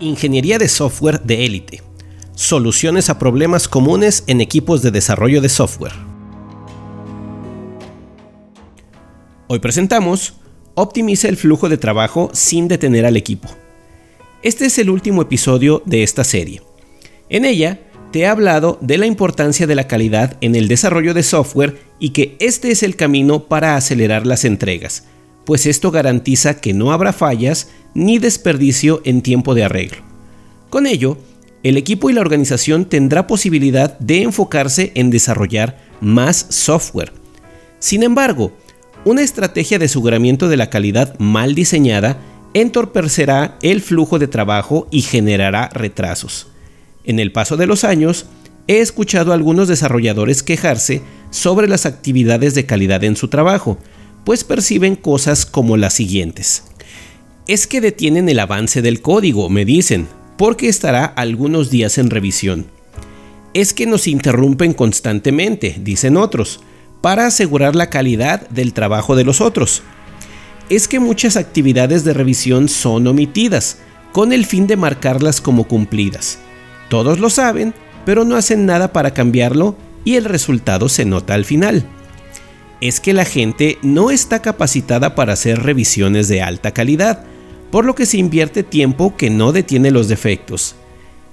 Ingeniería de software de élite. Soluciones a problemas comunes en equipos de desarrollo de software. Hoy presentamos Optimiza el flujo de trabajo sin detener al equipo. Este es el último episodio de esta serie. En ella te he hablado de la importancia de la calidad en el desarrollo de software y que este es el camino para acelerar las entregas, pues esto garantiza que no habrá fallas ni desperdicio en tiempo de arreglo. Con ello, el equipo y la organización tendrá posibilidad de enfocarse en desarrollar más software. Sin embargo, una estrategia de aseguramiento de la calidad mal diseñada entorpecerá el flujo de trabajo y generará retrasos. En el paso de los años, he escuchado a algunos desarrolladores quejarse sobre las actividades de calidad en su trabajo, pues perciben cosas como las siguientes. Es que detienen el avance del código, me dicen, porque estará algunos días en revisión. Es que nos interrumpen constantemente, dicen otros, para asegurar la calidad del trabajo de los otros. Es que muchas actividades de revisión son omitidas, con el fin de marcarlas como cumplidas. Todos lo saben, pero no hacen nada para cambiarlo y el resultado se nota al final. Es que la gente no está capacitada para hacer revisiones de alta calidad, por lo que se invierte tiempo que no detiene los defectos.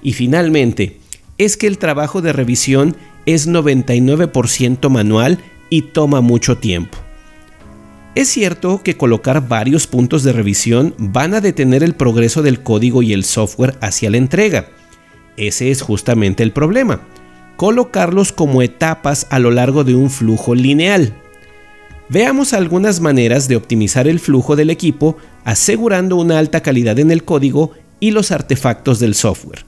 Y finalmente, es que el trabajo de revisión es 99% manual y toma mucho tiempo. Es cierto que colocar varios puntos de revisión van a detener el progreso del código y el software hacia la entrega. Ese es justamente el problema. Colocarlos como etapas a lo largo de un flujo lineal. Veamos algunas maneras de optimizar el flujo del equipo asegurando una alta calidad en el código y los artefactos del software.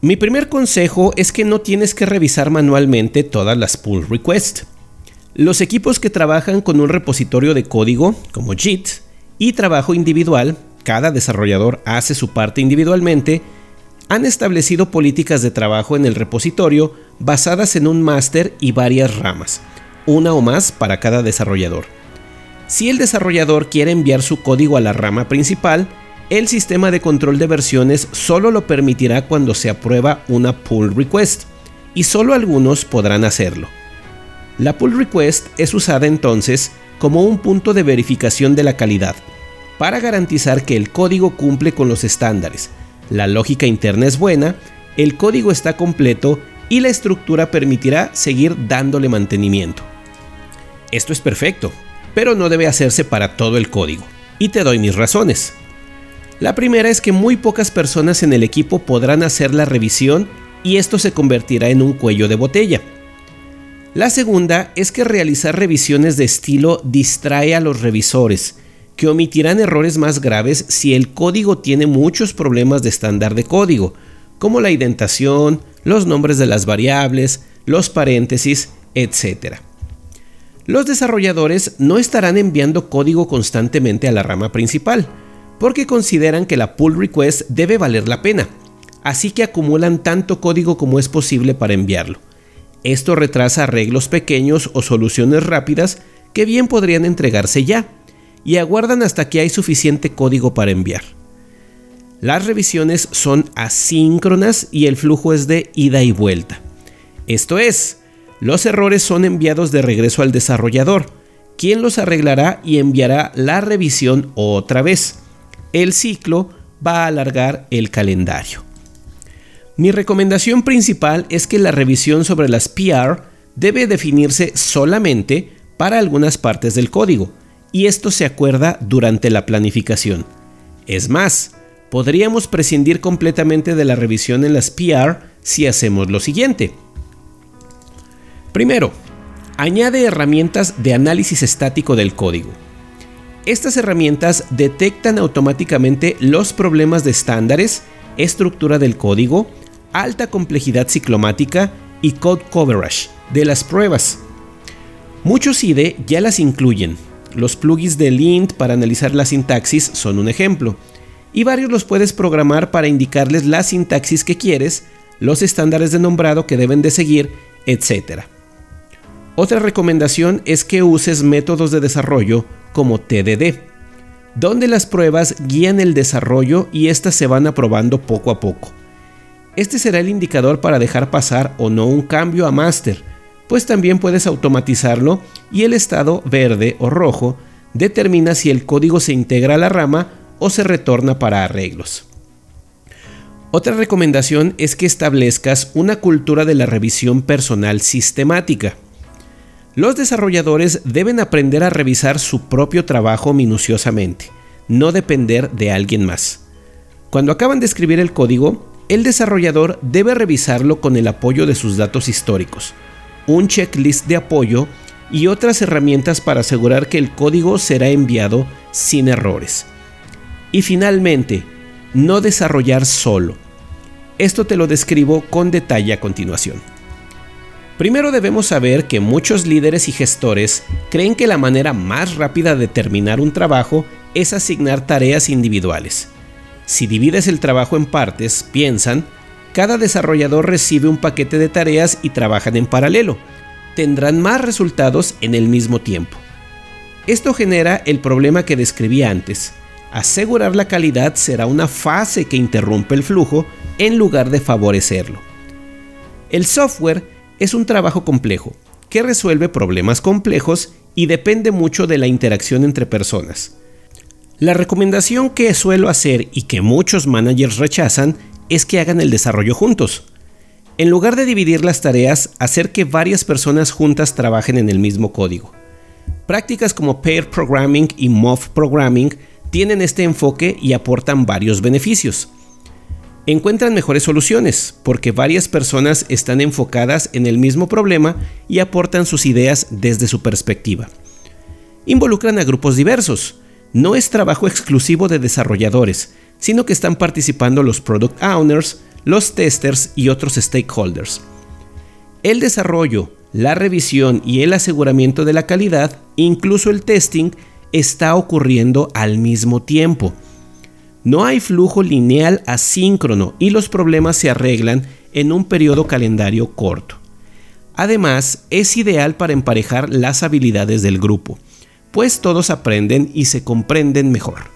Mi primer consejo es que no tienes que revisar manualmente todas las pull requests. Los equipos que trabajan con un repositorio de código, como JIT, y trabajo individual, cada desarrollador hace su parte individualmente, han establecido políticas de trabajo en el repositorio basadas en un máster y varias ramas una o más para cada desarrollador. Si el desarrollador quiere enviar su código a la rama principal, el sistema de control de versiones solo lo permitirá cuando se aprueba una pull request, y solo algunos podrán hacerlo. La pull request es usada entonces como un punto de verificación de la calidad, para garantizar que el código cumple con los estándares, la lógica interna es buena, el código está completo y la estructura permitirá seguir dándole mantenimiento. Esto es perfecto, pero no debe hacerse para todo el código. Y te doy mis razones. La primera es que muy pocas personas en el equipo podrán hacer la revisión y esto se convertirá en un cuello de botella. La segunda es que realizar revisiones de estilo distrae a los revisores, que omitirán errores más graves si el código tiene muchos problemas de estándar de código, como la indentación, los nombres de las variables, los paréntesis, etc los desarrolladores no estarán enviando código constantemente a la rama principal, porque consideran que la pull request debe valer la pena, así que acumulan tanto código como es posible para enviarlo. Esto retrasa arreglos pequeños o soluciones rápidas que bien podrían entregarse ya, y aguardan hasta que hay suficiente código para enviar. Las revisiones son asíncronas y el flujo es de ida y vuelta. Esto es, los errores son enviados de regreso al desarrollador, quien los arreglará y enviará la revisión otra vez. El ciclo va a alargar el calendario. Mi recomendación principal es que la revisión sobre las PR debe definirse solamente para algunas partes del código, y esto se acuerda durante la planificación. Es más, podríamos prescindir completamente de la revisión en las PR si hacemos lo siguiente. Primero, añade herramientas de análisis estático del código. Estas herramientas detectan automáticamente los problemas de estándares, estructura del código, alta complejidad ciclomática y code coverage de las pruebas. Muchos IDE ya las incluyen. Los plugins de Lint para analizar la sintaxis son un ejemplo, y varios los puedes programar para indicarles la sintaxis que quieres, los estándares de nombrado que deben de seguir, etc. Otra recomendación es que uses métodos de desarrollo como TDD. donde las pruebas guían el desarrollo y éstas se van aprobando poco a poco. Este será el indicador para dejar pasar o no un cambio a master, pues también puedes automatizarlo y el estado verde o rojo determina si el código se integra a la rama o se retorna para arreglos. Otra recomendación es que establezcas una cultura de la revisión personal sistemática. Los desarrolladores deben aprender a revisar su propio trabajo minuciosamente, no depender de alguien más. Cuando acaban de escribir el código, el desarrollador debe revisarlo con el apoyo de sus datos históricos, un checklist de apoyo y otras herramientas para asegurar que el código será enviado sin errores. Y finalmente, no desarrollar solo. Esto te lo describo con detalle a continuación. Primero debemos saber que muchos líderes y gestores creen que la manera más rápida de terminar un trabajo es asignar tareas individuales. Si divides el trabajo en partes, piensan, cada desarrollador recibe un paquete de tareas y trabajan en paralelo. Tendrán más resultados en el mismo tiempo. Esto genera el problema que describí antes. Asegurar la calidad será una fase que interrumpe el flujo en lugar de favorecerlo. El software es un trabajo complejo que resuelve problemas complejos y depende mucho de la interacción entre personas. La recomendación que suelo hacer y que muchos managers rechazan es que hagan el desarrollo juntos. En lugar de dividir las tareas, hacer que varias personas juntas trabajen en el mismo código. Prácticas como pair programming y MOV programming tienen este enfoque y aportan varios beneficios encuentran mejores soluciones porque varias personas están enfocadas en el mismo problema y aportan sus ideas desde su perspectiva. Involucran a grupos diversos. No es trabajo exclusivo de desarrolladores, sino que están participando los product owners, los testers y otros stakeholders. El desarrollo, la revisión y el aseguramiento de la calidad, incluso el testing, está ocurriendo al mismo tiempo no hay flujo lineal asíncrono y los problemas se arreglan en un periodo calendario corto. Además, es ideal para emparejar las habilidades del grupo, pues todos aprenden y se comprenden mejor.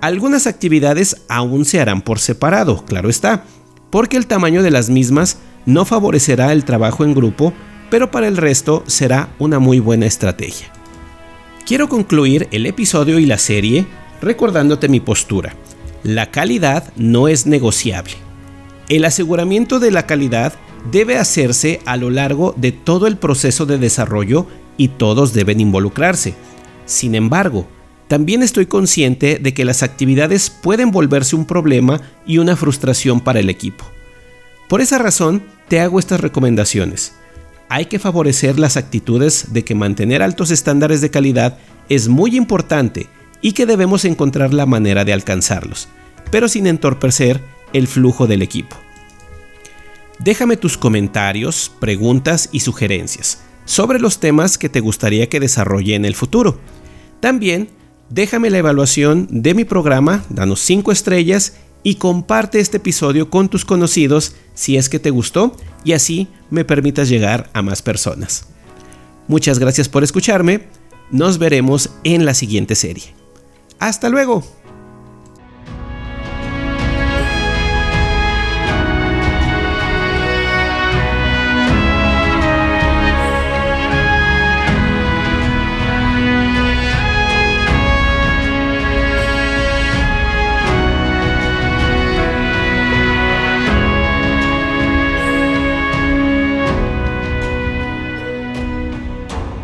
Algunas actividades aún se harán por separado, claro está, porque el tamaño de las mismas no favorecerá el trabajo en grupo, pero para el resto será una muy buena estrategia. Quiero concluir el episodio y la serie recordándote mi postura. La calidad no es negociable. El aseguramiento de la calidad debe hacerse a lo largo de todo el proceso de desarrollo y todos deben involucrarse. Sin embargo, también estoy consciente de que las actividades pueden volverse un problema y una frustración para el equipo. Por esa razón, te hago estas recomendaciones. Hay que favorecer las actitudes de que mantener altos estándares de calidad es muy importante y que debemos encontrar la manera de alcanzarlos, pero sin entorpecer el flujo del equipo. Déjame tus comentarios, preguntas y sugerencias sobre los temas que te gustaría que desarrolle en el futuro. También déjame la evaluación de mi programa, danos 5 estrellas y comparte este episodio con tus conocidos si es que te gustó y así me permitas llegar a más personas. Muchas gracias por escucharme, nos veremos en la siguiente serie. Hasta luego.